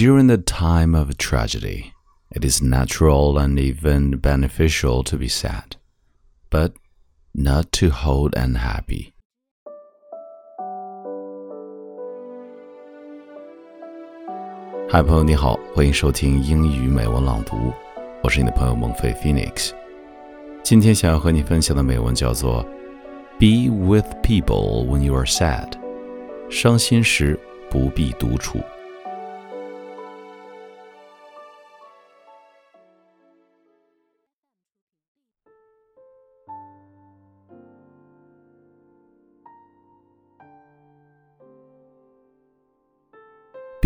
During the time of a tragedy, it is natural and even beneficial to be sad, but not to hold unhappy. Hi，朋友你好，欢迎收听英语美文朗读，我是你的朋友孟飞 Phoenix。今天想要和你分享的美文叫做《Be with people when you are sad》，伤心时不必独处。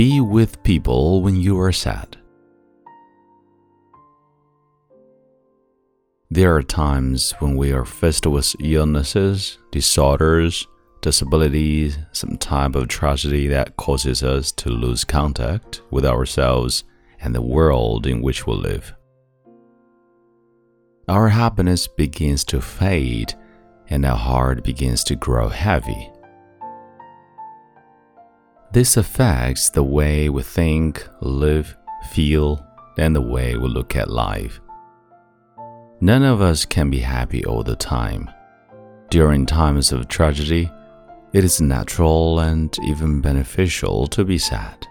Be with people when you are sad. There are times when we are faced with illnesses, disorders, disabilities, some type of tragedy that causes us to lose contact with ourselves and the world in which we live. Our happiness begins to fade and our heart begins to grow heavy. This affects the way we think, live, feel, and the way we look at life. None of us can be happy all the time. During times of tragedy, it is natural and even beneficial to be sad,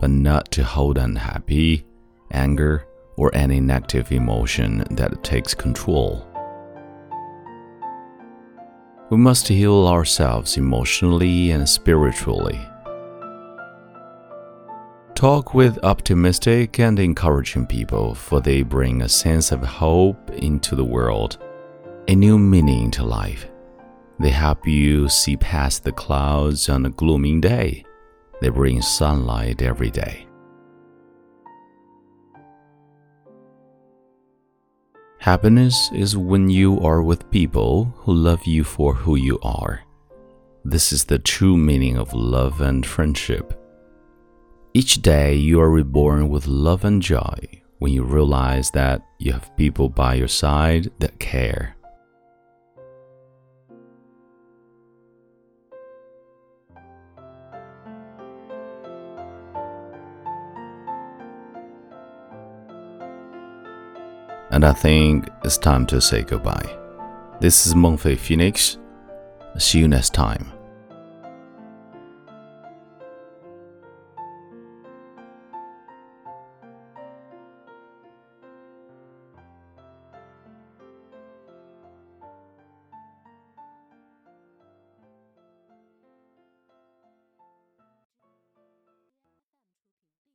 but not to hold unhappy, anger, or any negative emotion that takes control. We must heal ourselves emotionally and spiritually Talk with optimistic and encouraging people, for they bring a sense of hope into the world, a new meaning to life. They help you see past the clouds on a gloomy day. They bring sunlight every day. Happiness is when you are with people who love you for who you are. This is the true meaning of love and friendship. Each day you are reborn with love and joy when you realize that you have people by your side that care. And I think it's time to say goodbye. This is Mengfei Phoenix. See you next time.